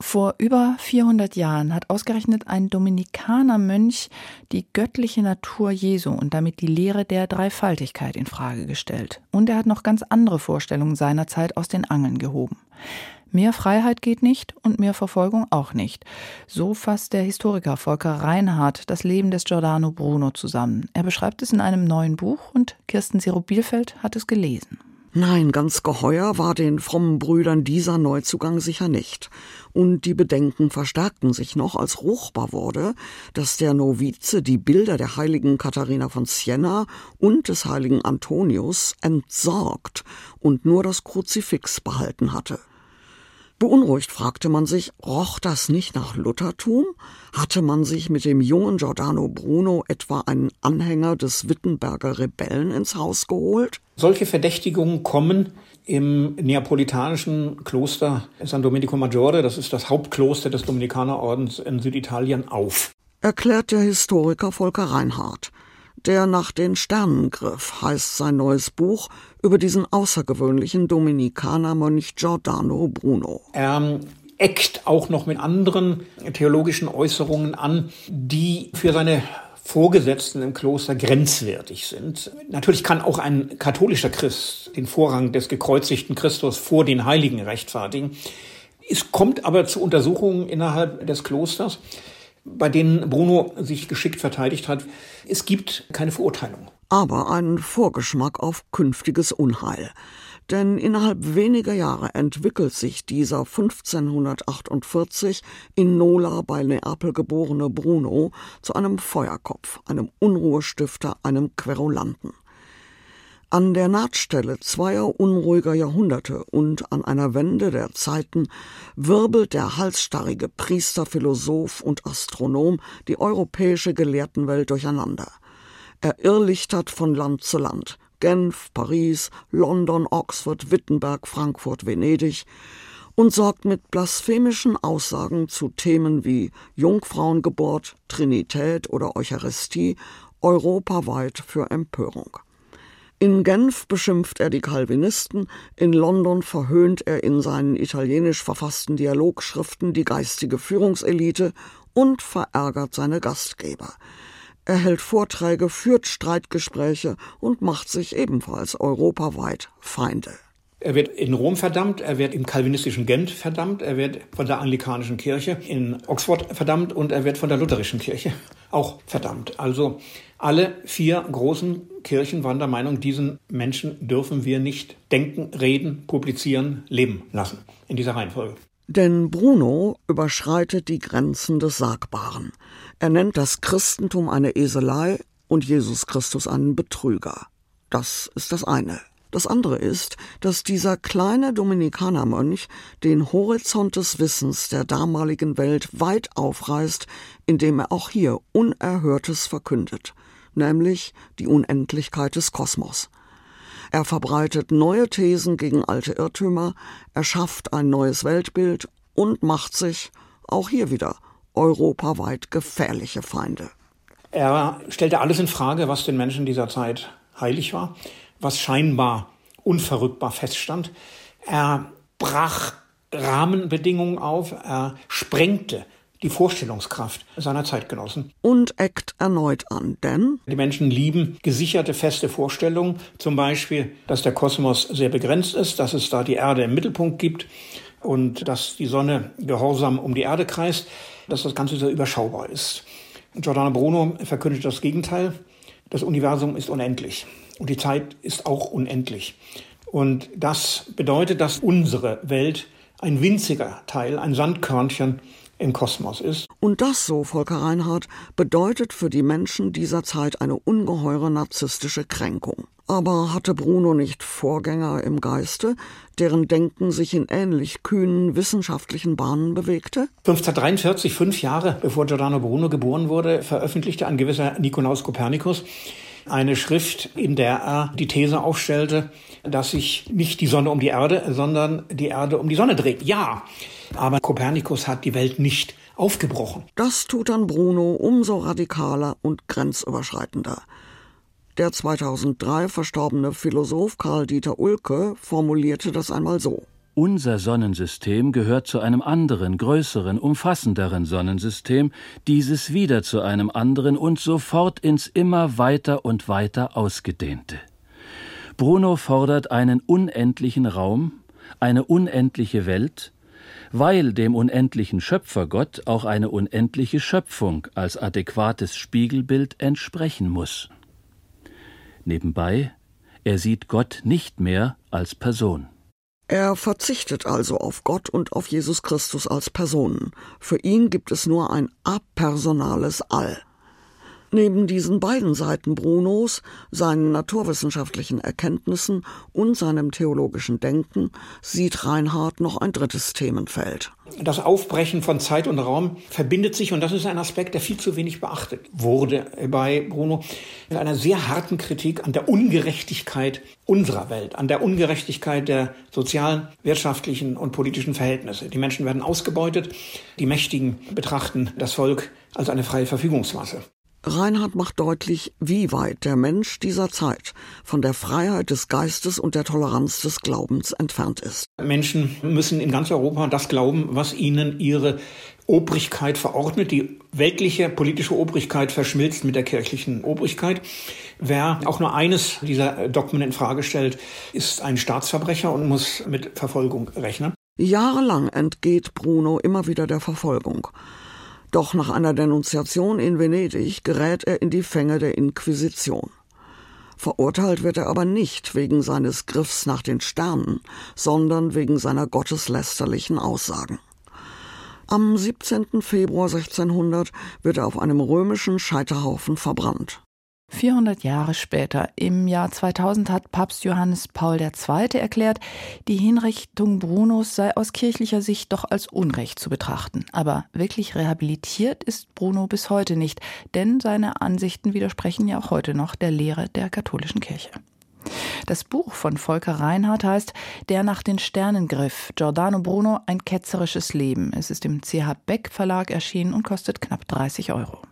vor über 400 Jahren hat ausgerechnet ein Dominikanermönch die göttliche Natur Jesu und damit die Lehre der Dreifaltigkeit in Frage gestellt. Und er hat noch ganz andere Vorstellungen seiner Zeit aus den Angeln gehoben. Mehr Freiheit geht nicht und mehr Verfolgung auch nicht. So fasst der Historiker Volker Reinhardt das Leben des Giordano Bruno zusammen. Er beschreibt es in einem neuen Buch und Kirsten Zero-Bielfeld hat es gelesen. Nein, ganz geheuer war den frommen Brüdern dieser Neuzugang sicher nicht. Und die Bedenken verstärkten sich noch, als ruchbar wurde, dass der Novize die Bilder der heiligen Katharina von Siena und des heiligen Antonius entsorgt und nur das Kruzifix behalten hatte. Beunruhigt fragte man sich, roch das nicht nach Luthertum? Hatte man sich mit dem jungen Giordano Bruno etwa einen Anhänger des Wittenberger Rebellen ins Haus geholt? Solche Verdächtigungen kommen im neapolitanischen Kloster San Domenico Maggiore, das ist das Hauptkloster des Dominikanerordens in Süditalien, auf. Erklärt der Historiker Volker Reinhardt. Der nach den Sternen griff, heißt sein neues Buch über diesen außergewöhnlichen Dominikanermönch Giordano Bruno. Er eckt auch noch mit anderen theologischen Äußerungen an, die für seine Vorgesetzten im Kloster grenzwertig sind. Natürlich kann auch ein katholischer Christ den Vorrang des gekreuzigten Christus vor den Heiligen rechtfertigen. Es kommt aber zu Untersuchungen innerhalb des Klosters bei denen Bruno sich geschickt verteidigt hat. Es gibt keine Verurteilung. Aber einen Vorgeschmack auf künftiges Unheil. Denn innerhalb weniger Jahre entwickelt sich dieser 1548 in Nola bei Neapel geborene Bruno zu einem Feuerkopf, einem Unruhestifter, einem Querulanten. An der Nahtstelle zweier unruhiger Jahrhunderte und an einer Wende der Zeiten wirbelt der halsstarrige Priester, Philosoph und Astronom die europäische Gelehrtenwelt durcheinander. Er irrlichtert von Land zu Land. Genf, Paris, London, Oxford, Wittenberg, Frankfurt, Venedig und sorgt mit blasphemischen Aussagen zu Themen wie Jungfrauengeburt, Trinität oder Eucharistie europaweit für Empörung. In Genf beschimpft er die Calvinisten, in London verhöhnt er in seinen italienisch verfassten Dialogschriften die geistige Führungselite und verärgert seine Gastgeber. Er hält Vorträge, führt Streitgespräche und macht sich ebenfalls europaweit Feinde. Er wird in Rom verdammt, er wird im kalvinistischen Gent verdammt, er wird von der anglikanischen Kirche in Oxford verdammt und er wird von der lutherischen Kirche auch verdammt. Also alle vier großen Kirchen waren der Meinung, diesen Menschen dürfen wir nicht denken, reden, publizieren, leben lassen. In dieser Reihenfolge. Denn Bruno überschreitet die Grenzen des Sagbaren. Er nennt das Christentum eine Eselei und Jesus Christus einen Betrüger. Das ist das eine. Das andere ist, dass dieser kleine Dominikanermönch den Horizont des Wissens der damaligen Welt weit aufreißt, indem er auch hier Unerhörtes verkündet, nämlich die Unendlichkeit des Kosmos. Er verbreitet neue Thesen gegen alte Irrtümer, er schafft ein neues Weltbild und macht sich, auch hier wieder, europaweit gefährliche Feinde. Er stellte alles in Frage, was den Menschen dieser Zeit heilig war was scheinbar unverrückbar feststand. Er brach Rahmenbedingungen auf, er sprengte die Vorstellungskraft seiner Zeitgenossen. Und eckt erneut an, denn die Menschen lieben gesicherte, feste Vorstellungen, zum Beispiel, dass der Kosmos sehr begrenzt ist, dass es da die Erde im Mittelpunkt gibt und dass die Sonne gehorsam um die Erde kreist, dass das Ganze sehr überschaubar ist. Giordano Bruno verkündet das Gegenteil. Das Universum ist unendlich. Und die Zeit ist auch unendlich. Und das bedeutet, dass unsere Welt ein winziger Teil, ein Sandkörnchen im Kosmos ist. Und das, so Volker Reinhardt, bedeutet für die Menschen dieser Zeit eine ungeheure narzisstische Kränkung. Aber hatte Bruno nicht Vorgänger im Geiste, deren Denken sich in ähnlich kühnen wissenschaftlichen Bahnen bewegte? 1543, fünf Jahre bevor Giordano Bruno geboren wurde, veröffentlichte ein gewisser Nikolaus Kopernikus eine Schrift, in der er die These aufstellte, dass sich nicht die Sonne um die Erde, sondern die Erde um die Sonne dreht. Ja, aber Kopernikus hat die Welt nicht aufgebrochen. Das tut dann Bruno umso radikaler und grenzüberschreitender. Der 2003 verstorbene Philosoph Karl Dieter Ulke formulierte das einmal so. Unser Sonnensystem gehört zu einem anderen, größeren, umfassenderen Sonnensystem, dieses wieder zu einem anderen und sofort ins immer weiter und weiter ausgedehnte. Bruno fordert einen unendlichen Raum, eine unendliche Welt, weil dem unendlichen Schöpfergott auch eine unendliche Schöpfung als adäquates Spiegelbild entsprechen muss. Nebenbei, er sieht Gott nicht mehr als Person. Er verzichtet also auf Gott und auf Jesus Christus als Personen. Für ihn gibt es nur ein apersonales All. Neben diesen beiden Seiten Brunos, seinen naturwissenschaftlichen Erkenntnissen und seinem theologischen Denken, sieht Reinhard noch ein drittes Themenfeld. Das Aufbrechen von Zeit und Raum verbindet sich, und das ist ein Aspekt, der viel zu wenig beachtet wurde bei Bruno, mit einer sehr harten Kritik an der Ungerechtigkeit unserer Welt, an der Ungerechtigkeit der sozialen, wirtschaftlichen und politischen Verhältnisse. Die Menschen werden ausgebeutet, die Mächtigen betrachten das Volk als eine freie Verfügungsmasse. Reinhard macht deutlich, wie weit der Mensch dieser Zeit von der Freiheit des Geistes und der Toleranz des Glaubens entfernt ist. Menschen müssen in ganz Europa das glauben, was ihnen ihre Obrigkeit verordnet. Die weltliche politische Obrigkeit verschmilzt mit der kirchlichen Obrigkeit. Wer auch nur eines dieser Dogmen in Frage stellt, ist ein Staatsverbrecher und muss mit Verfolgung rechnen. Jahrelang entgeht Bruno immer wieder der Verfolgung. Doch nach einer Denunziation in Venedig gerät er in die Fänge der Inquisition. Verurteilt wird er aber nicht wegen seines Griffs nach den Sternen, sondern wegen seiner gotteslästerlichen Aussagen. Am 17. Februar 1600 wird er auf einem römischen Scheiterhaufen verbrannt. 400 Jahre später, im Jahr 2000, hat Papst Johannes Paul II. erklärt, die Hinrichtung Brunos sei aus kirchlicher Sicht doch als Unrecht zu betrachten. Aber wirklich rehabilitiert ist Bruno bis heute nicht, denn seine Ansichten widersprechen ja auch heute noch der Lehre der katholischen Kirche. Das Buch von Volker Reinhardt heißt Der nach den Sternen griff, Giordano Bruno, ein ketzerisches Leben. Es ist im CH Beck Verlag erschienen und kostet knapp 30 Euro.